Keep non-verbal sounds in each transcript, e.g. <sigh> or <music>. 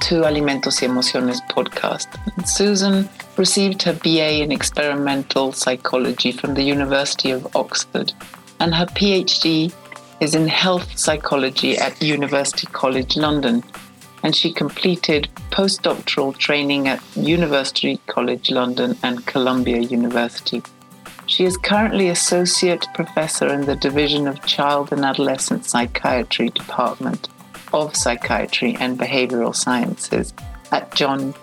to Alimentos y Emociones podcast. Susan received her BA in experimental psychology from the University of Oxford, and her PhD is in health psychology at University College London. And she completed postdoctoral training at University College London and Columbia University. She is currently Associate Professor in the Division of Child and Adolescent Psychiatry Department of Psychiatry and Behavioral Sciences at John,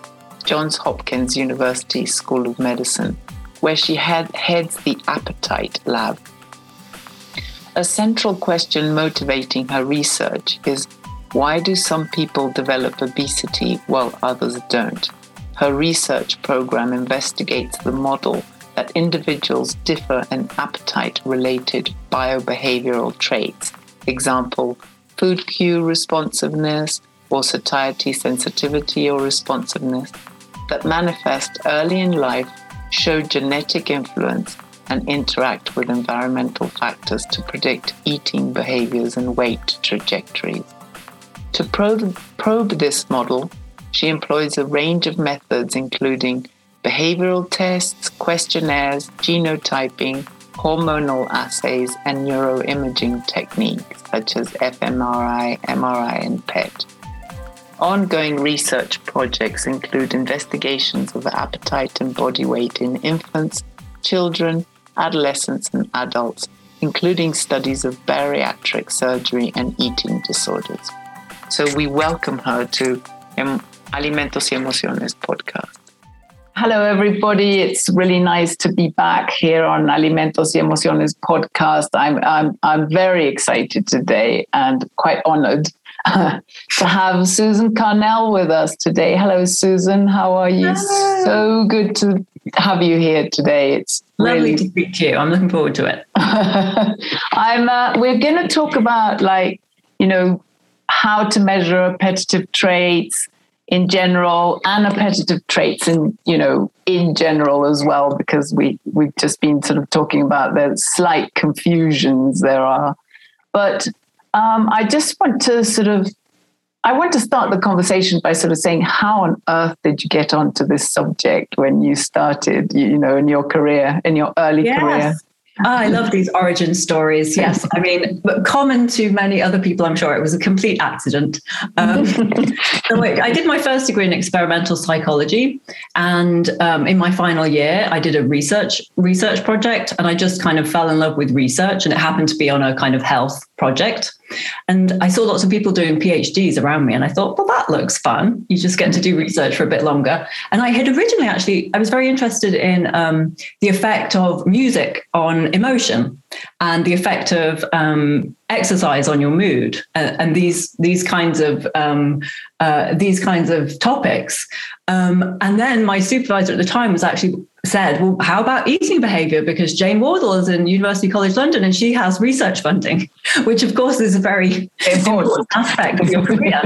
Johns Hopkins University School of Medicine, where she had, heads the Appetite Lab. A central question motivating her research is why do some people develop obesity while others don't? Her research program investigates the model that individuals differ in appetite related biobehavioral traits. Example, food cue responsiveness or satiety sensitivity or responsiveness that manifest early in life show genetic influence and interact with environmental factors to predict eating behaviors and weight trajectories. To probe, probe this model, she employs a range of methods, including behavioral tests, questionnaires, genotyping, hormonal assays, and neuroimaging techniques such as fMRI, MRI, and PET. Ongoing research projects include investigations of appetite and body weight in infants, children, adolescents, and adults, including studies of bariatric surgery and eating disorders. So we welcome her to Alimentos y Emociones podcast. Hello, everybody. It's really nice to be back here on Alimentos y Emociones podcast. I'm, I'm, I'm very excited today and quite honored <laughs> to have Susan Carnell with us today. Hello, Susan. How are you? Hello. So good to have you here today. It's lovely really... to speak to you. I'm looking forward to it. <laughs> I'm. Uh, we're going to talk about like you know how to measure appetitive traits in general and appetitive traits in you know in general as well because we we've just been sort of talking about the slight confusions there are but um, i just want to sort of i want to start the conversation by sort of saying how on earth did you get onto this subject when you started you know in your career in your early yes. career I love these origin stories. Yes, I mean, but common to many other people, I'm sure it was a complete accident. Um, <laughs> so I did my first degree in experimental psychology, and um, in my final year, I did a research research project, and I just kind of fell in love with research, and it happened to be on a kind of health project. And I saw lots of people doing PhDs around me, and I thought, well, that looks fun. You just get to do research for a bit longer. And I had originally actually, I was very interested in um, the effect of music on emotion and the effect of um, exercise on your mood, and, and these these kinds of um, uh, these kinds of topics. Um, and then my supervisor at the time was actually said, well, how about eating behavior? Because Jane Wardle is in University College London and she has research funding, <laughs> which of course is a very <laughs> important aspect of your career.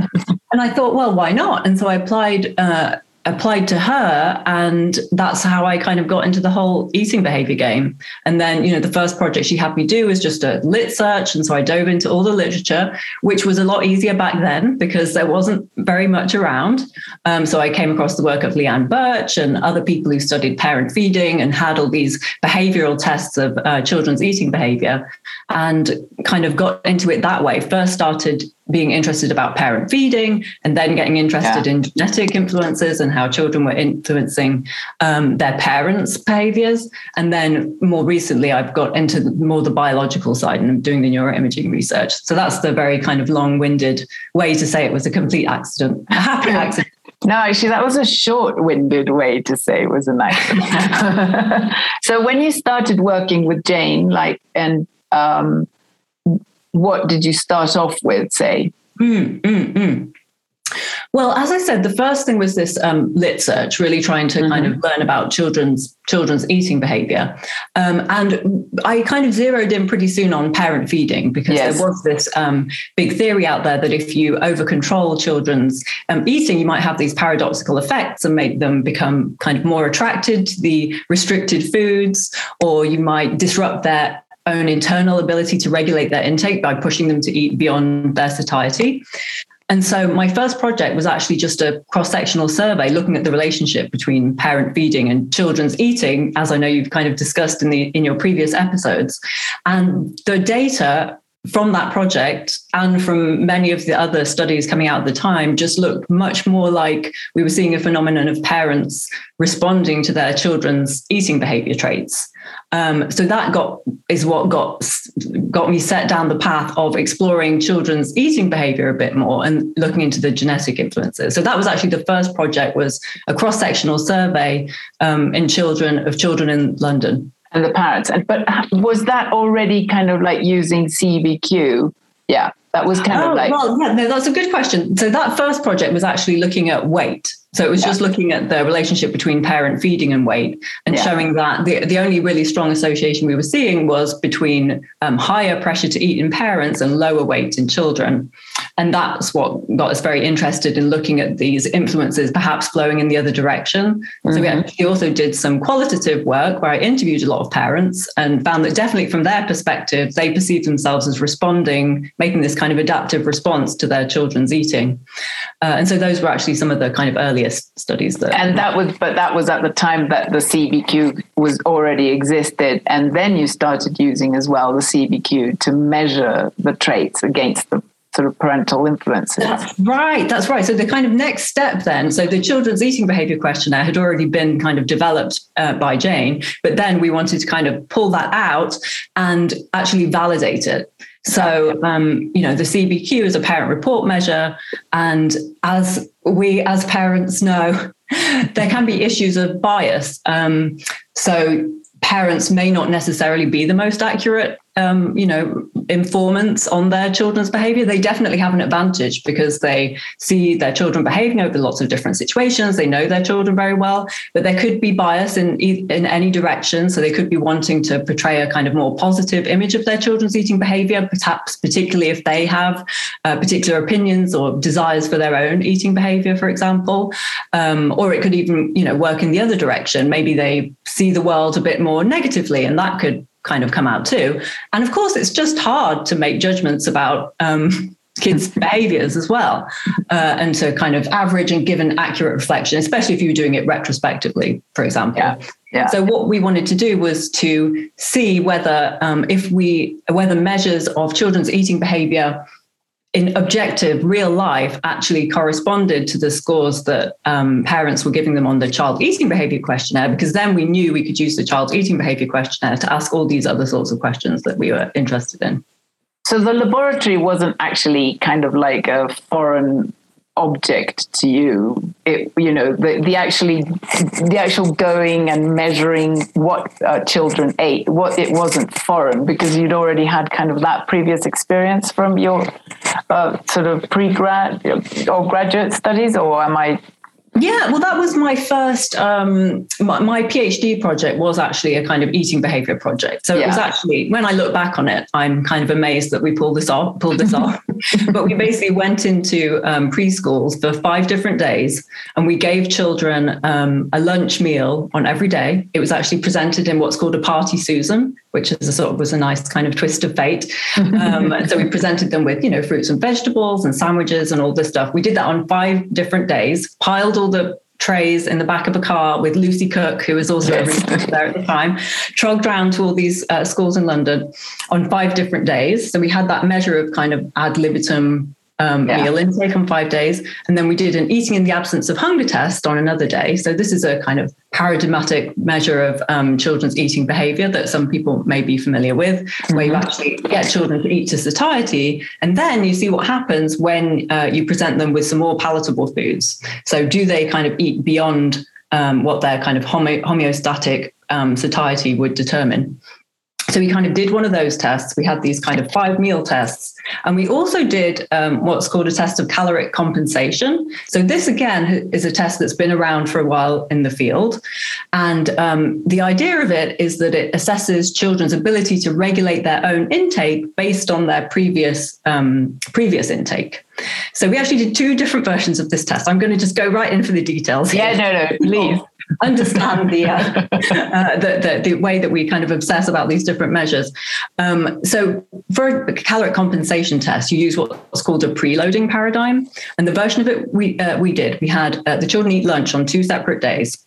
and I thought, well, why not? And so I applied uh, applied to her and that's how i kind of got into the whole eating behavior game. And then you know the first project she had me do was just a lit search and so i dove into all the literature which was a lot easier back then because there wasn't very much around. Um, so i came across the work of Leann Birch and other people who studied parent feeding and had all these behavioral tests of uh, children's eating behavior and kind of got into it that way. First started being interested about parent feeding and then getting interested yeah. in genetic influences and how children were influencing um, their parents' behaviors. And then more recently, I've got into the, more the biological side and I'm doing the neuroimaging research. So that's the very kind of long winded way to say it was a complete accident, a happy accident. No, actually, that was a short winded way to say it was an accident. <laughs> <laughs> so when you started working with Jane, like, and um, what did you start off with, say? Mm, mm, mm. Well, as I said, the first thing was this um, lit search, really trying to mm-hmm. kind of learn about children's children's eating behavior, um, and I kind of zeroed in pretty soon on parent feeding because yes. there was this um, big theory out there that if you over control children's um, eating, you might have these paradoxical effects and make them become kind of more attracted to the restricted foods, or you might disrupt their own internal ability to regulate their intake by pushing them to eat beyond their satiety. And so my first project was actually just a cross-sectional survey looking at the relationship between parent feeding and children's eating, as I know you've kind of discussed in the in your previous episodes. And the data from that project and from many of the other studies coming out at the time just looked much more like we were seeing a phenomenon of parents responding to their children's eating behavior traits um, so that got is what got got me set down the path of exploring children's eating behavior a bit more and looking into the genetic influences so that was actually the first project was a cross-sectional survey um, in children of children in london and the parents. And but was that already kind of like using CBQ? Yeah, that was kind oh, of like. Well, yeah, no, that's a good question. So that first project was actually looking at weight. So it was yeah. just looking at the relationship between parent feeding and weight and yeah. showing that the, the only really strong association we were seeing was between um, higher pressure to eat in parents and lower weight in children. And that's what got us very interested in looking at these influences perhaps flowing in the other direction. Mm-hmm. So we mm-hmm. actually also did some qualitative work where I interviewed a lot of parents and found that definitely from their perspective, they perceived themselves as responding, making this kind of adaptive response to their children's eating. Uh, and so those were actually some of the kind of earliest studies that. And that was, but that was at the time that the CBQ was already existed, and then you started using as well the CBQ to measure the traits against the sort of parental influences. That's right. That's right. So the kind of next step then, so the children's eating behavior questionnaire had already been kind of developed uh, by Jane, but then we wanted to kind of pull that out and actually validate it. So, um, you know, the CBQ is a parent report measure. And as we as parents know, <laughs> there can be issues of bias. Um, so, parents may not necessarily be the most accurate um, you know, informants on their children's behavior, they definitely have an advantage because they see their children behaving over lots of different situations. They know their children very well, but there could be bias in in any direction. So they could be wanting to portray a kind of more positive image of their children's eating behavior, perhaps particularly if they have uh, particular opinions or desires for their own eating behavior, for example. Um, or it could even, you know, work in the other direction. Maybe they see the world a bit more negatively, and that could kind of come out too. And of course, it's just hard to make judgments about um, <laughs> kids' behaviors as well, uh, and to kind of average and give an accurate reflection, especially if you're doing it retrospectively, for example. Yeah. Yeah. So what we wanted to do was to see whether um, if we whether measures of children's eating behavior in objective real life actually corresponded to the scores that um, parents were giving them on the child eating behavior questionnaire because then we knew we could use the child eating behavior questionnaire to ask all these other sorts of questions that we were interested in. So the laboratory wasn't actually kind of like a foreign object to you it you know the, the actually the actual going and measuring what uh, children ate what it wasn't foreign because you'd already had kind of that previous experience from your uh, sort of pre-grad or graduate studies or am i yeah, well, that was my first. Um, my, my, PhD project was actually a kind of eating behavior project. So yeah. it was actually, when I look back on it, I'm kind of amazed that we pulled this off. Pulled this off. <laughs> but we basically went into um, preschools for five different days, and we gave children um, a lunch meal on every day. It was actually presented in what's called a lazy Susan, which is a sort of was a nice kind of twist of fate. Um, so we presented them with, you know, fruits and vegetables and sandwiches and all this stuff. We did that on five different days, piled all the trays in the back of a car with Lucy Cooke, who was also yes. there at the time, trogged around to all these uh, schools in London on five different days. So we had that measure of kind of ad libitum um, yeah. meal intake on five days. And then we did an eating in the absence of hunger test on another day. So this is a kind of paradigmatic measure of um, children's eating behavior that some people may be familiar with, mm-hmm. where you mm-hmm. actually get children to eat to satiety. And then you see what happens when uh, you present them with some more palatable foods. So do they kind of eat beyond um, what their kind of homo- homeostatic um, satiety would determine? So we kind of did one of those tests. We had these kind of five meal tests. And we also did um, what's called a test of caloric compensation. So, this again is a test that's been around for a while in the field. And um, the idea of it is that it assesses children's ability to regulate their own intake based on their previous, um, previous intake. So, we actually did two different versions of this test. I'm going to just go right in for the details. Yeah, no, no, please understand the, uh, uh, the, the, the, way that we kind of obsess about these different measures. Um, so for a caloric compensation test, you use what's called a preloading paradigm. And the version of it we, uh, we did, we had uh, the children eat lunch on two separate days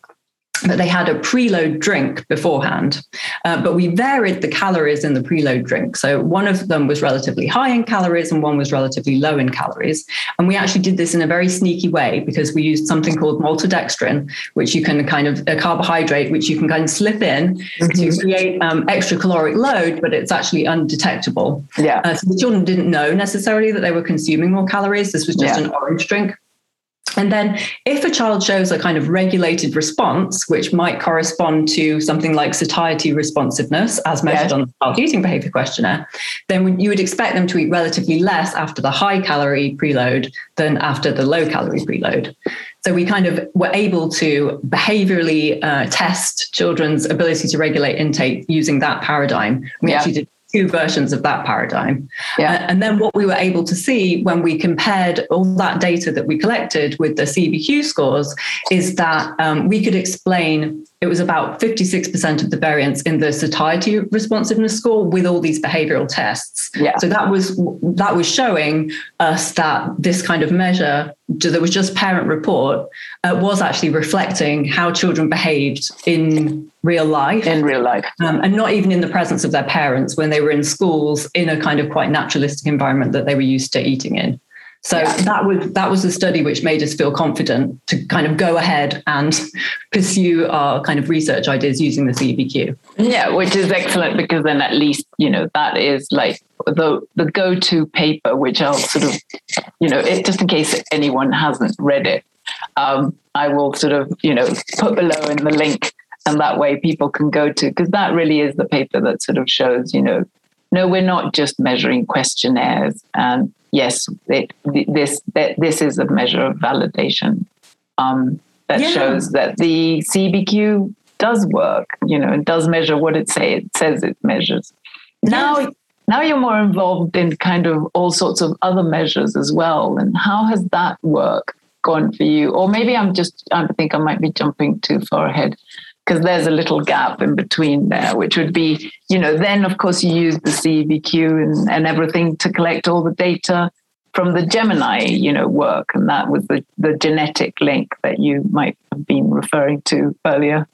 but they had a preload drink beforehand. Uh, but we varied the calories in the preload drink. So one of them was relatively high in calories and one was relatively low in calories. And we actually did this in a very sneaky way because we used something called maltodextrin, which you can kind of a carbohydrate, which you can kind of slip in mm-hmm. to create um, extra caloric load, but it's actually undetectable. Yeah. Uh, so the children didn't know necessarily that they were consuming more calories. This was just yeah. an orange drink. And then, if a child shows a kind of regulated response, which might correspond to something like satiety responsiveness, as measured on the child eating behavior questionnaire, then you would expect them to eat relatively less after the high calorie preload than after the low calorie preload. So we kind of were able to behaviorally uh, test children's ability to regulate intake using that paradigm. We yeah. actually did two versions of that paradigm. Yeah. And then what we were able to see when we compared all that data that we collected with the CBQ scores is that um, we could explain it was about 56% of the variance in the satiety responsiveness score with all these behavioral tests. Yeah. So that was that was showing us that this kind of measure that was just parent report uh, was actually reflecting how children behaved in real life in real life um, and not even in the presence of their parents when they were in schools in a kind of quite naturalistic environment that they were used to eating in so yeah. that was that was the study which made us feel confident to kind of go ahead and pursue our kind of research ideas using the CBQ. Yeah, which is excellent because then at least you know that is like the the go to paper, which I'll sort of you know it, just in case anyone hasn't read it, um, I will sort of you know put below in the link, and that way people can go to because that really is the paper that sort of shows you know no, we're not just measuring questionnaires and yes, it, this that this is a measure of validation um, that yeah. shows that the CBQ does work, you know, it does measure what it say it says it measures. Now, now you're more involved in kind of all sorts of other measures as well. And how has that work gone for you? Or maybe I'm just I think I might be jumping too far ahead because there's a little gap in between there, which would be, you know, then of course you use the CBQ and, and everything to collect all the data from the Gemini, you know, work. And that was the, the genetic link that you might have been referring to earlier.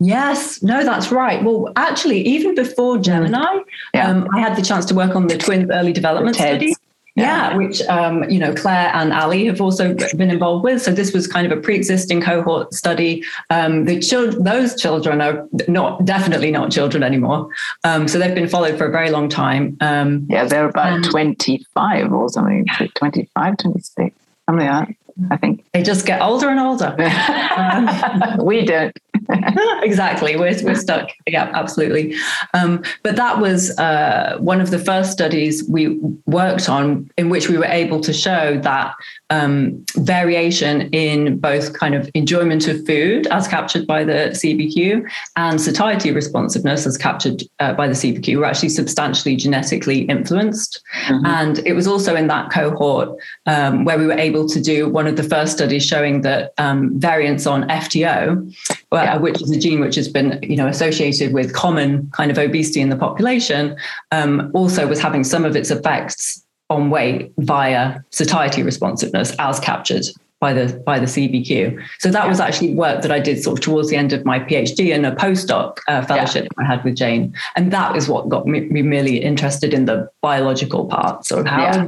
Yes, no, that's right. Well, actually, even before Gemini, yeah. um, I had the chance to work on the twins early development study. Yeah, which um, you know Claire and Ali have also been involved with. So this was kind of a pre-existing cohort study. Um, the children, those children are not definitely not children anymore. Um, so they've been followed for a very long time. Um, yeah, they're about twenty-five or something, 25, 26, something like that. I think they just get older and older. <laughs> um, we don't. <laughs> exactly. We're, we're stuck. Yeah, absolutely. Um, but that was uh, one of the first studies we worked on in which we were able to show that um, variation in both kind of enjoyment of food as captured by the CBQ and satiety responsiveness as captured uh, by the CBQ were actually substantially genetically influenced. Mm-hmm. And it was also in that cohort um, where we were able to do one of the first studies showing that um, variants on FTO, yeah. which is a gene which has been you know associated with common kind of obesity in the population, um, also was having some of its effects on weight via satiety responsiveness as captured by the by the CBQ. So that yeah. was actually work that I did sort of towards the end of my PhD and a postdoc uh, fellowship yeah. I had with Jane, and that is what got me, me really interested in the biological part. So how yeah.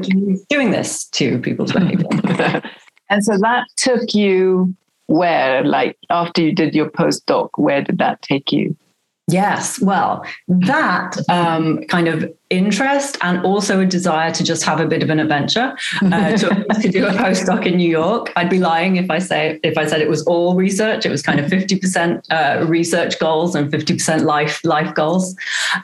doing this to people's behavior? <laughs> and so that took you where, like after you did your postdoc, where did that take you? Yes, well, that um, kind of interest and also a desire to just have a bit of an adventure uh, to, <laughs> to, do a postdoc in New York. I'd be lying if I say if I said it was all research. It was kind of fifty percent uh, research goals and fifty percent life life goals.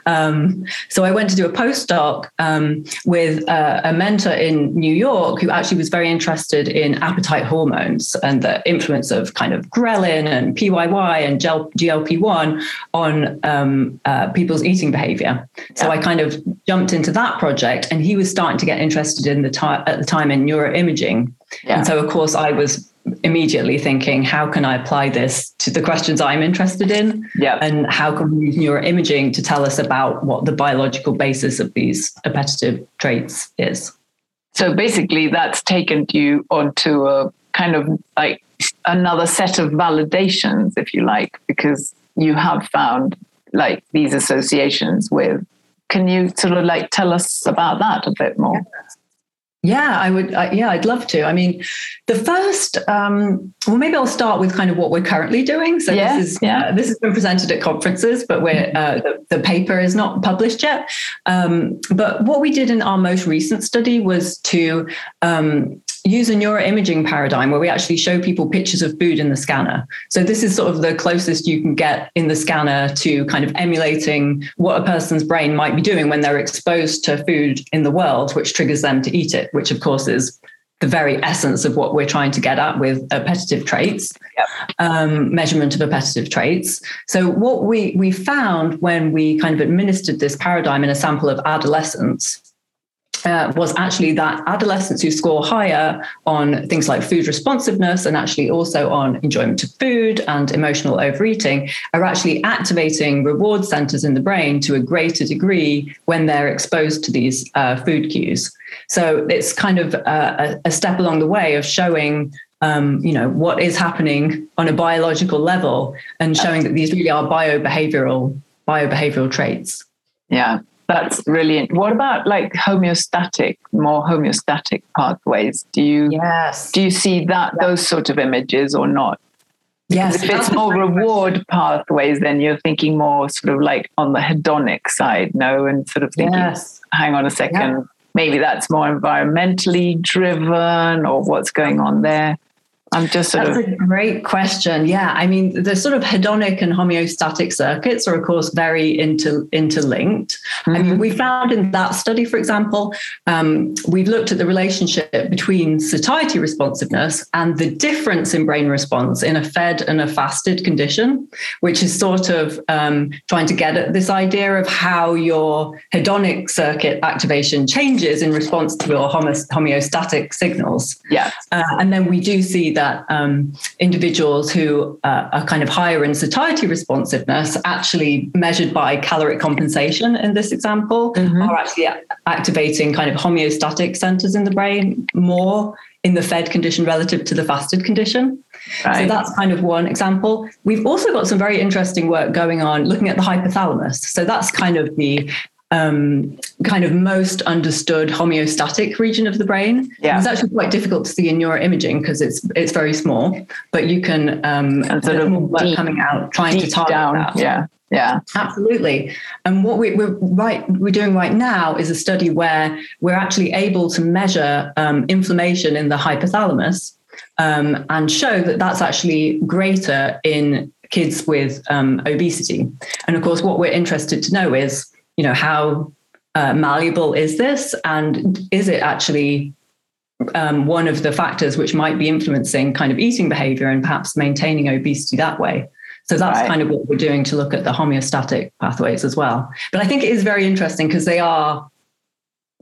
Um, so I went to do a postdoc um, with uh, a mentor in New York who actually was very interested in appetite hormones and the influence of kind of ghrelin and PYY and GLP one on um, uh, people's eating behavior. So I kind of jumped into that project and he was starting to get interested in the time at the time in neuroimaging. Yeah. And so of course I was immediately thinking, how can I apply this to the questions I'm interested in? Yeah. And how can we use neuroimaging to tell us about what the biological basis of these appetitive traits is? So basically that's taken you onto a kind of like another set of validations, if you like, because you have found like these associations with can you sort of like tell us about that a bit more? Yeah, I would. Uh, yeah, I'd love to. I mean, the first. Um, well, maybe I'll start with kind of what we're currently doing. So yeah, this is yeah. Uh, this has been presented at conferences, but we're uh, the, the, paper is not published yet. Um, but what we did in our most recent study was to um, use a neuroimaging paradigm where we actually show people pictures of food in the scanner. So this is sort of the closest you can get in the scanner to kind of emulating what a person's brain might be doing when they're exposed to food in the world, which triggers them to eat it, which of course is the very essence of what we're trying to get at with appetitive traits, yep. um, measurement of appetitive traits. So what we we found when we kind of administered this paradigm in a sample of adolescents uh, was actually that adolescents who score higher on things like food responsiveness and actually also on enjoyment of food and emotional overeating are actually activating reward centers in the brain to a greater degree when they're exposed to these uh, food cues. So it's kind of a, a step along the way of showing um, you know what is happening on a biological level and showing that these really are biobehavioral biobehavioral traits. Yeah, that's brilliant. What about like homeostatic, more homeostatic pathways? Do you yes. do you see that those sort of images or not? Yes. If it's more reward question. pathways, then you're thinking more sort of like on the hedonic side, no? And sort of thinking, yes. hang on a second, yeah. maybe that's more environmentally driven or what's going on there. I'm just That's of- a great question. Yeah, I mean, the sort of hedonic and homeostatic circuits are, of course, very inter- interlinked. Mm-hmm. I mean, mm-hmm. we found in that study, for example, um, we've looked at the relationship between satiety responsiveness and the difference in brain response in a fed and a fasted condition, which is sort of um, trying to get at this idea of how your hedonic circuit activation changes in response to your homeostatic signals. Yeah, uh, and then we do see that that um, individuals who uh, are kind of higher in satiety responsiveness, actually measured by caloric compensation in this example, mm-hmm. are actually activating kind of homeostatic centers in the brain more in the fed condition relative to the fasted condition. Right. So that's kind of one example. We've also got some very interesting work going on looking at the hypothalamus. So that's kind of the um, kind of most understood homeostatic region of the brain. Yeah. It's actually quite difficult to see in neuroimaging because it's it's very small, but you can um, and sort of work coming out trying to target down. that. Yeah. Yeah, absolutely. And what we, are right we're doing right now is a study where we're actually able to measure um, inflammation in the hypothalamus um, and show that that's actually greater in kids with um, obesity. And of course, what we're interested to know is you know, how uh, malleable is this? And is it actually um, one of the factors which might be influencing kind of eating behavior and perhaps maintaining obesity that way? So that's right. kind of what we're doing to look at the homeostatic pathways as well. But I think it is very interesting because they are,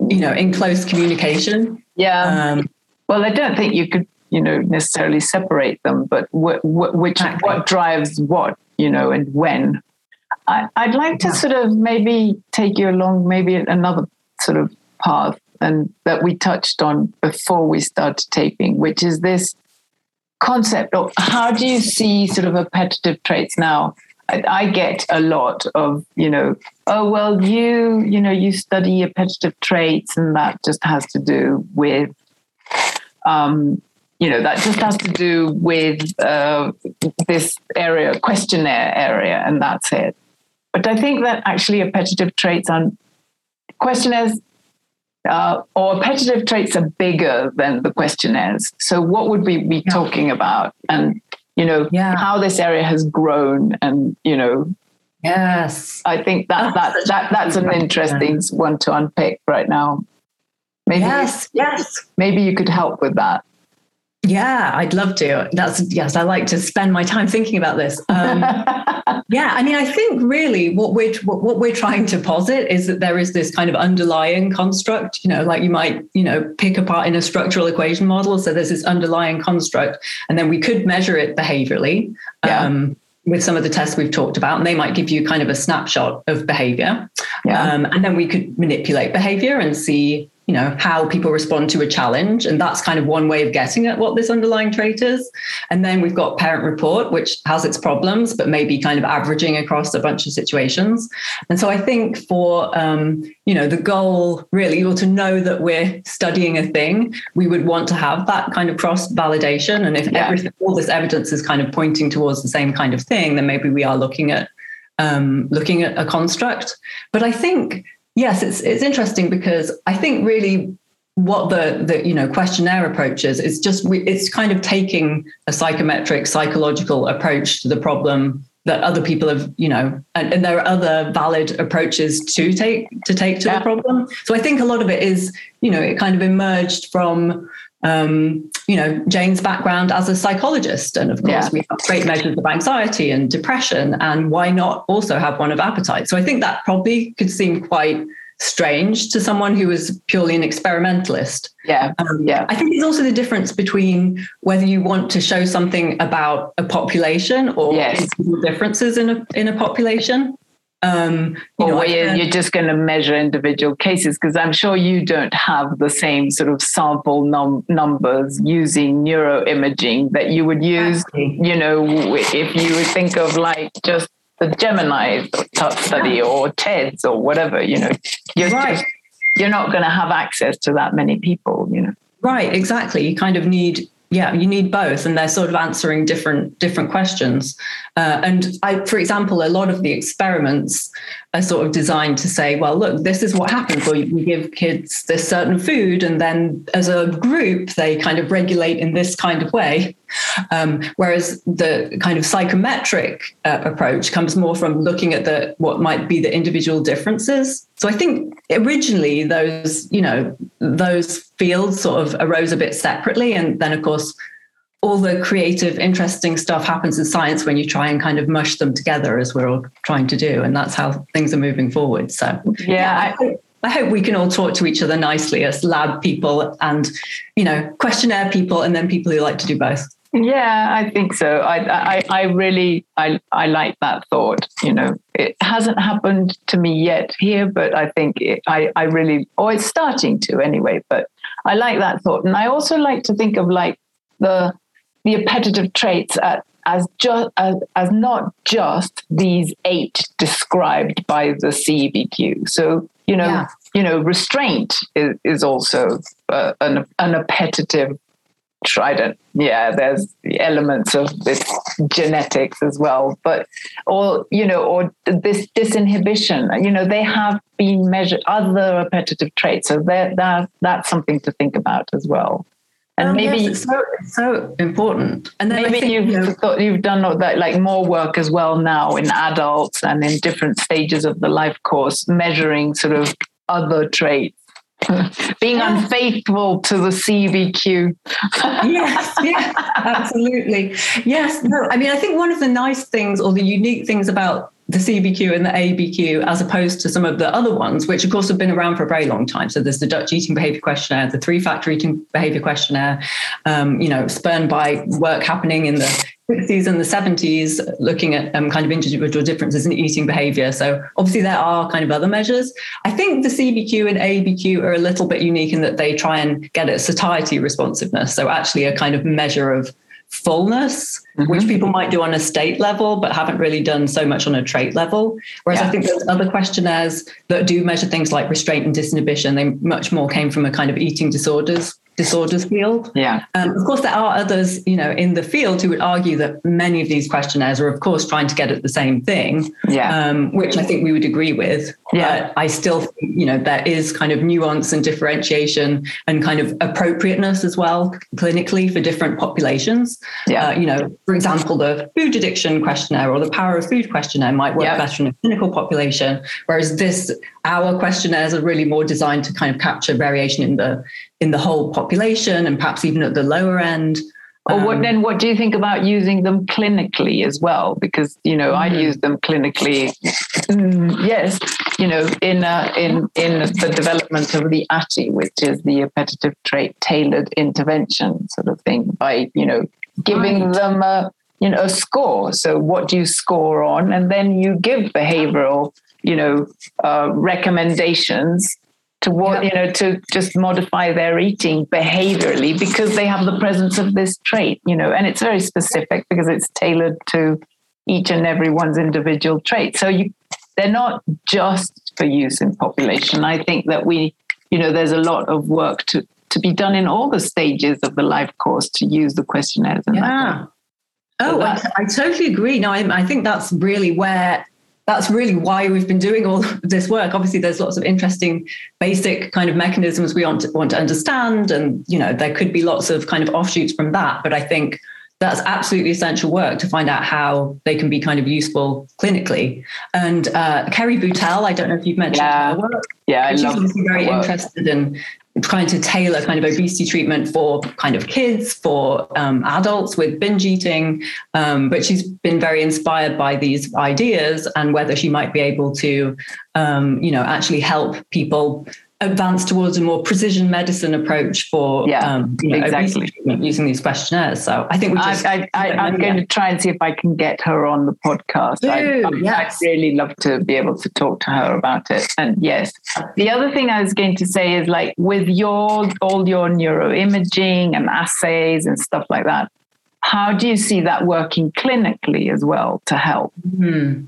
you know, in close communication. Yeah. Um, well, I don't think you could, you know, necessarily separate them, but wh- wh- which exactly. what drives what, you know, and when I, would like to yeah. sort of maybe take you along maybe another sort of path and that we touched on before we started taping, which is this concept of how do you see sort of appetitive traits now? I, I get a lot of, you know, oh well, you, you know, you study appetitive traits, and that just has to do with um, you know that just has to do with uh, this area questionnaire area and that's it but I think that actually appetitive traits are questionnaires uh, or appetitive traits are bigger than the questionnaires. So, what would we be yeah. talking about? And you know yeah. how this area has grown, and you know, yes, I think that that's that, that that's an interesting one to unpick right now. Maybe, yes, yes. Maybe you could help with that. Yeah, I'd love to. That's yes, I like to spend my time thinking about this. Um, <laughs> yeah, I mean, I think really what we're what, what we're trying to posit is that there is this kind of underlying construct. You know, like you might you know pick apart in a structural equation model. So there's this underlying construct, and then we could measure it behaviorally. Yeah. Um, with some of the tests we've talked about, and they might give you kind of a snapshot of behavior. Yeah. Um, and then we could manipulate behavior and see you know how people respond to a challenge. And that's kind of one way of getting at what this underlying trait is. And then we've got parent report which has its problems but maybe kind of averaging across a bunch of situations. And so i think for um, you know the goal really or to know that we're studying a thing we would want to have that kind of cross validation and if yeah. everything all this evidence is kind of pointing towards the same kind of thing then maybe we are looking at um, looking at a construct. But i think Yes, it's it's interesting because I think really what the the you know questionnaire approach is is just it's kind of taking a psychometric psychological approach to the problem that other people have you know and, and there are other valid approaches to take to take to yeah. the problem so i think a lot of it is you know it kind of emerged from um, you know jane's background as a psychologist and of course yeah. we have great measures of anxiety and depression and why not also have one of appetite so i think that probably could seem quite strange to someone who is purely an experimentalist. Yeah. Um, yeah. I think it's also the difference between whether you want to show something about a population or yes. differences in a in a population. Um, you or know, you're, you're, just going to measure individual cases because I'm sure you don't have the same sort of sample num- numbers using neuroimaging that you would use, you know, if you would think of like just the Gemini study or TEDS or whatever, you know, you're right. Just, you're not going to have access to that many people, you know. Right, exactly. You kind of need yeah you need both and they're sort of answering different different questions uh, and i for example a lot of the experiments are sort of designed to say well look this is what happens. Or we give kids this certain food and then as a group they kind of regulate in this kind of way. Um, whereas the kind of psychometric uh, approach comes more from looking at the what might be the individual differences. So I think originally those, you know, those fields sort of arose a bit separately. And then of course, all the creative, interesting stuff happens in science when you try and kind of mush them together as we're all trying to do. And that's how things are moving forward. So yeah, yeah I, I hope we can all talk to each other nicely as lab people and, you know, questionnaire people and then people who like to do both. Yeah, I think so. I, I, I really, I, I like that thought. You know, it hasn't happened to me yet here, but I think it, I, I really, or it's starting to anyway. But I like that thought, and I also like to think of like the the appetitive traits at, as just as, as not just these eight described by the CBQ. So you know, yeah. you know, restraint is, is also uh, an, an appetitive trident yeah there's the elements of this genetics as well but or you know or this disinhibition you know they have been measured other appetitive traits so that that that's something to think about as well and um, maybe yes, it's so, it's so important and then maybe think, you've you know, thought you've done that like more work as well now in adults and in different stages of the life course measuring sort of other traits <laughs> being yeah. unfaithful to the CBQ. <laughs> yes, yes, absolutely. Yes, no, I mean, I think one of the nice things or the unique things about the CBQ and the ABQ, as opposed to some of the other ones, which of course have been around for a very long time. So there's the Dutch Eating Behavior Questionnaire, the Three Factor Eating Behavior Questionnaire, um, you know, spurned by work happening in the 60s and the 70s, looking at um, kind of individual differences in eating behavior. So obviously there are kind of other measures. I think the CBQ and ABQ are a little bit unique in that they try and get at satiety responsiveness. So actually a kind of measure of fullness, mm-hmm. which people might do on a state level, but haven't really done so much on a trait level. Whereas yeah. I think there's other questionnaires that do measure things like restraint and disinhibition. They much more came from a kind of eating disorders disorders field. Yeah. Um, of course, there are others, you know, in the field who would argue that many of these questionnaires are, of course, trying to get at the same thing. Yeah. Um, which I think we would agree with. Yeah. But I still think, you know, there is kind of nuance and differentiation and kind of appropriateness as well clinically for different populations. Yeah. Uh, you know, for example, the food addiction questionnaire or the power of food questionnaire might work yeah. better in a clinical population, whereas this, our questionnaires are really more designed to kind of capture variation in the in the whole population and perhaps even at the lower end. Or what um, then? What do you think about using them clinically as well? Because you know, mm-hmm. I use them clinically. Mm, yes, you know, in uh, in in the development of the ATI, which is the appetitive trait tailored intervention sort of thing, by you know giving right. them a you know a score. So what do you score on, and then you give behavioral you know uh, recommendations to what you know to just modify their eating behaviorally because they have the presence of this trait you know and it's very specific because it's tailored to each and everyone's individual trait. So you they're not just for use in population. I think that we you know there's a lot of work to to be done in all the stages of the life course to use the questionnaires yeah. Oh, I, I, totally agree. No, I, I think that's really where that's really why we've been doing all this work. Obviously, there's lots of interesting basic kind of mechanisms we want to, want to understand, and you know there could be lots of kind of offshoots from that. But I think that's absolutely essential work to find out how they can be kind of useful clinically. And uh, Kerry Boutelle, I don't know if you've mentioned yeah. her work. Yeah, I she's love obviously very interested in trying to tailor kind of obesity treatment for kind of kids, for um, adults with binge eating. Um, but she's been very inspired by these ideas and whether she might be able to, um, you know, actually help people advance towards a more precision medicine approach for yeah, um, you know, exactly using these questionnaires. So I think we just. I, am going to try and see if I can get her on the podcast. Do, I, I, yes. I'd really love to be able to talk to her about it. And yes, the other thing I was going to say is like with your all your neuroimaging and assays and stuff like that. How do you see that working clinically as well to help? Mm-hmm.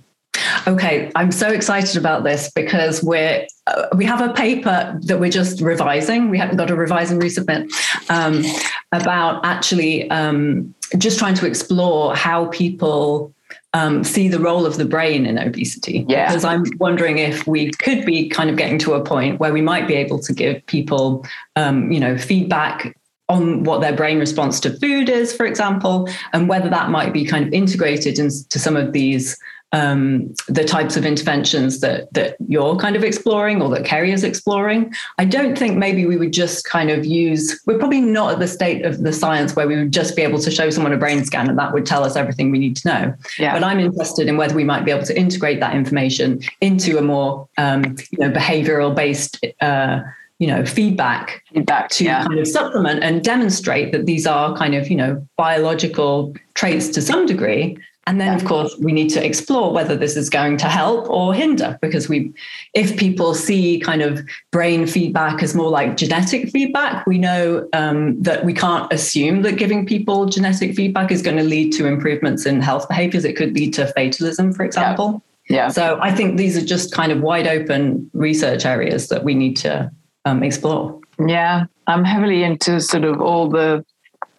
Okay, I'm so excited about this because we're uh, we have a paper that we're just revising. We haven't got to revise and resubmit um, about actually um, just trying to explore how people um, see the role of the brain in obesity. Yeah. Because I'm wondering if we could be kind of getting to a point where we might be able to give people, um, you know, feedback on what their brain response to food is, for example, and whether that might be kind of integrated into some of these um, the types of interventions that that you're kind of exploring or that Kerry is exploring. I don't think maybe we would just kind of use. We're probably not at the state of the science where we would just be able to show someone a brain scan and that would tell us everything we need to know. Yeah. But I'm interested in whether we might be able to integrate that information into a more um, you know behavioral based. Uh, you know feedback feedback to yeah. kind of supplement and demonstrate that these are kind of you know biological traits to some degree and then, of course, we need to explore whether this is going to help or hinder, because we, if people see kind of brain feedback as more like genetic feedback, we know um, that we can't assume that giving people genetic feedback is going to lead to improvements in health behaviors. It could lead to fatalism, for example. Yeah. yeah. So I think these are just kind of wide open research areas that we need to um, explore. Yeah, I'm heavily into sort of all the,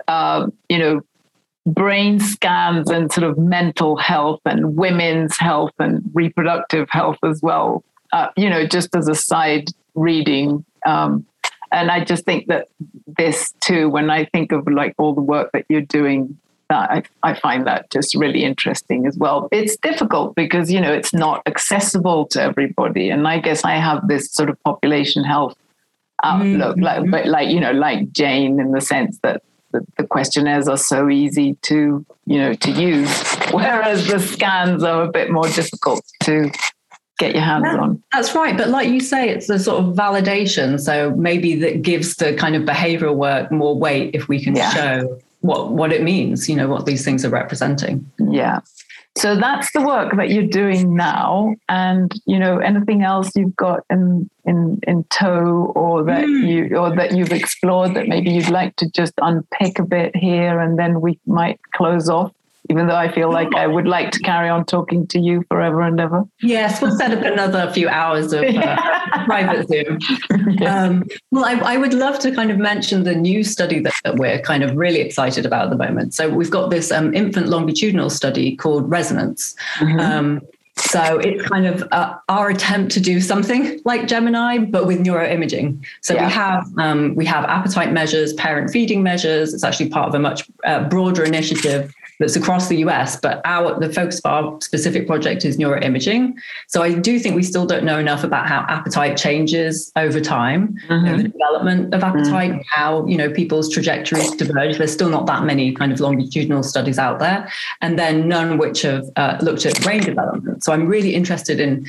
uh, you know, brain scans and sort of mental health and women's health and reproductive health as well. Uh, you know, just as a side reading. Um, and I just think that this too, when I think of like all the work that you're doing, that I, I find that just really interesting as well. It's difficult because, you know, it's not accessible to everybody. And I guess I have this sort of population health outlook, mm-hmm. like, but like, you know, like Jane in the sense that the, the questionnaires are so easy to you know to use <laughs> whereas the scans are a bit more difficult to get your hands yeah, on. that's right. But like you say it's a sort of validation. So maybe that gives the kind of behavioral work more weight if we can yeah. show what what it means you know what these things are representing. Yeah so that's the work that you're doing now and you know anything else you've got in in in tow or that mm. you or that you've explored that maybe you'd like to just unpick a bit here and then we might close off even though I feel like I would like to carry on talking to you forever and ever. Yes, we'll set up another few hours of uh, <laughs> private Zoom. Um, well, I, I, would love to kind of mention the new study that, that, we're kind of really excited about at the moment. So we've got this um, infant longitudinal study called Resonance. Mm-hmm. Um, So it's kind of uh, our attempt to do something <laughs> like Gemini, but with neuroimaging. So yeah. we have um, we have appetite measures, parent feeding measures. It's actually part of a much uh, broader initiative that's across the US, but our the focus of our specific project is neuroimaging. So I do think we still don't know enough about how appetite changes over time, mm-hmm. you know, the development of appetite, mm-hmm. how you know people's trajectories diverge. There's still not that many kind of longitudinal studies out there, and then none which have uh, looked at brain development. So I'm really interested in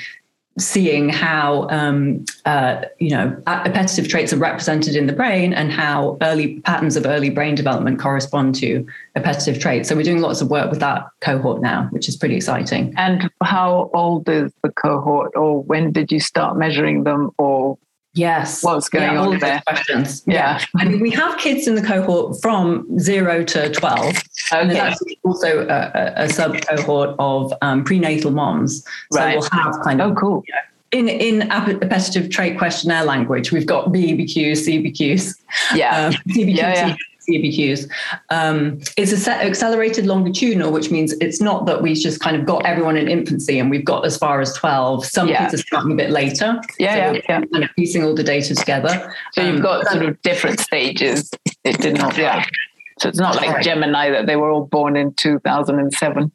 seeing how um, uh, you know appetitive traits are represented in the brain and how early patterns of early brain development correspond to appetitive traits. So we're doing lots of work with that cohort now, which is pretty exciting. And how old is the cohort, or when did you start measuring them, or Yes. What's going yeah, on there? Questions. Yeah. yeah. I mean, we have kids in the cohort from zero to 12. Okay. And that's also a, a, sub cohort of um, prenatal moms. So right. we'll have kind of. Oh, cool. You know, in, in appetitive trait questionnaire language, we've got BEBQs, CEBQs. Yeah. Um, CEBQ, yeah, yeah. CEBQs. Um, it's a set accelerated longitudinal, which means it's not that we've just kind of got everyone in infancy and we've got as far as 12. Some yeah. kids are starting a bit later. Yeah, so yeah, yeah. Kind of piecing all the data together. So um, you've got sort of different stages. It did not, yeah. So it's not like right. Gemini that they were all born in 2007.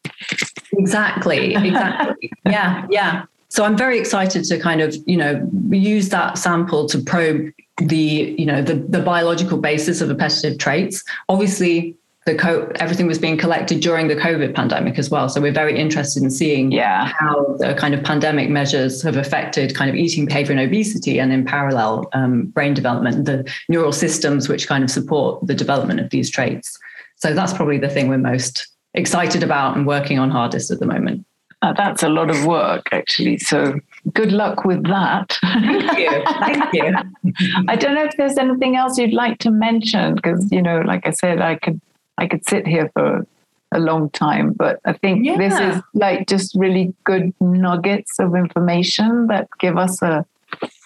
Exactly, exactly. <laughs> yeah, yeah. So I'm very excited to kind of, you know, use that sample to probe the you know the the biological basis of appetitive traits. Obviously the co- everything was being collected during the covid pandemic as well. So we're very interested in seeing yeah. how the kind of pandemic measures have affected kind of eating behavior and obesity and in parallel um, brain development the neural systems which kind of support the development of these traits. So that's probably the thing we're most excited about and working on hardest at the moment uh, that's a lot of work, actually. So good luck with that. Thank you. Thank you. <laughs> I don't know if there's anything else you'd like to mention, because you know, like I said, I could I could sit here for a long time, but I think yeah. this is like just really good nuggets of information that give us a,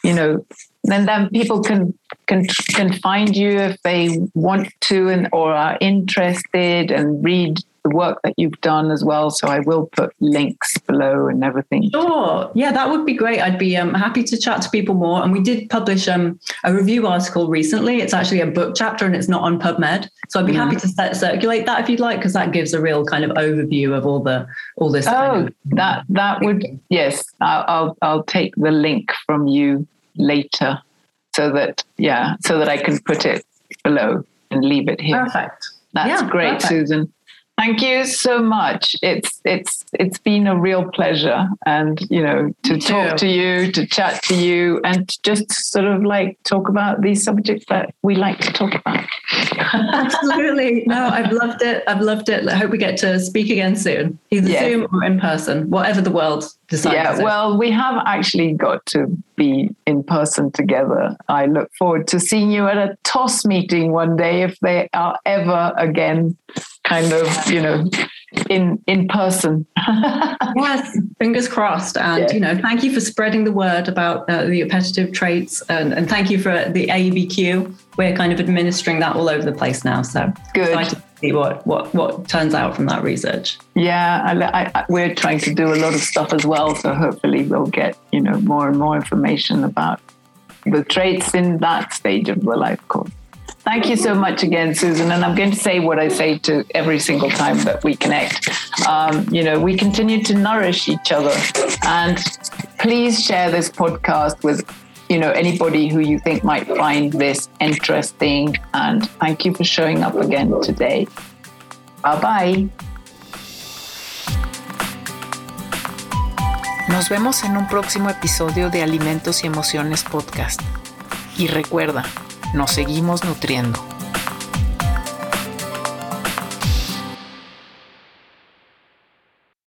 you know, then then people can can can find you if they want to and or are interested and read the work that you've done as well. So I will put links below and everything. Sure. Yeah, that would be great. I'd be um, happy to chat to people more. And we did publish um, a review article recently. It's actually a book chapter and it's not on PubMed. So I'd be happy to circulate that if you'd like, because that gives a real kind of overview of all the all this. Oh, kind of- that that would yes. I'll, I'll I'll take the link from you later, so that yeah, so that I can put it below and leave it here. Perfect. That's yeah, great, perfect. Susan. Thank you so much. It's it's it's been a real pleasure, and you know, to talk to you, to chat to you, and just sort of like talk about these subjects that we like to talk about. Absolutely. <laughs> No, I've loved it. I've loved it. I hope we get to speak again soon, either yes. Zoom or in person, whatever the world decides. Yeah. Well, we have actually got to be in person together. I look forward to seeing you at a TOS meeting one day, if they are ever again kind of, you know, in in person. <laughs> yes, fingers crossed. And yeah. you know, thank you for spreading the word about uh, the appetitive traits, and, and thank you for the AEBQ. We're kind of administering that all over the place now. So good. Excited to see what what what turns out from that research. Yeah, I, I, we're trying to do a lot of stuff as well. So hopefully, we'll get you know more and more information about the traits in that stage of the life course. Thank you so much again, Susan. And I'm going to say what I say to every single time that we connect. Um, you know, we continue to nourish each other. And please share this podcast with, you know, anybody who you think might find this interesting. And thank you for showing up again today. Bye bye. Nos vemos en un próximo episodio de Alimentos y Emociones Podcast. Y recuerda, nos seguimos nutriendo.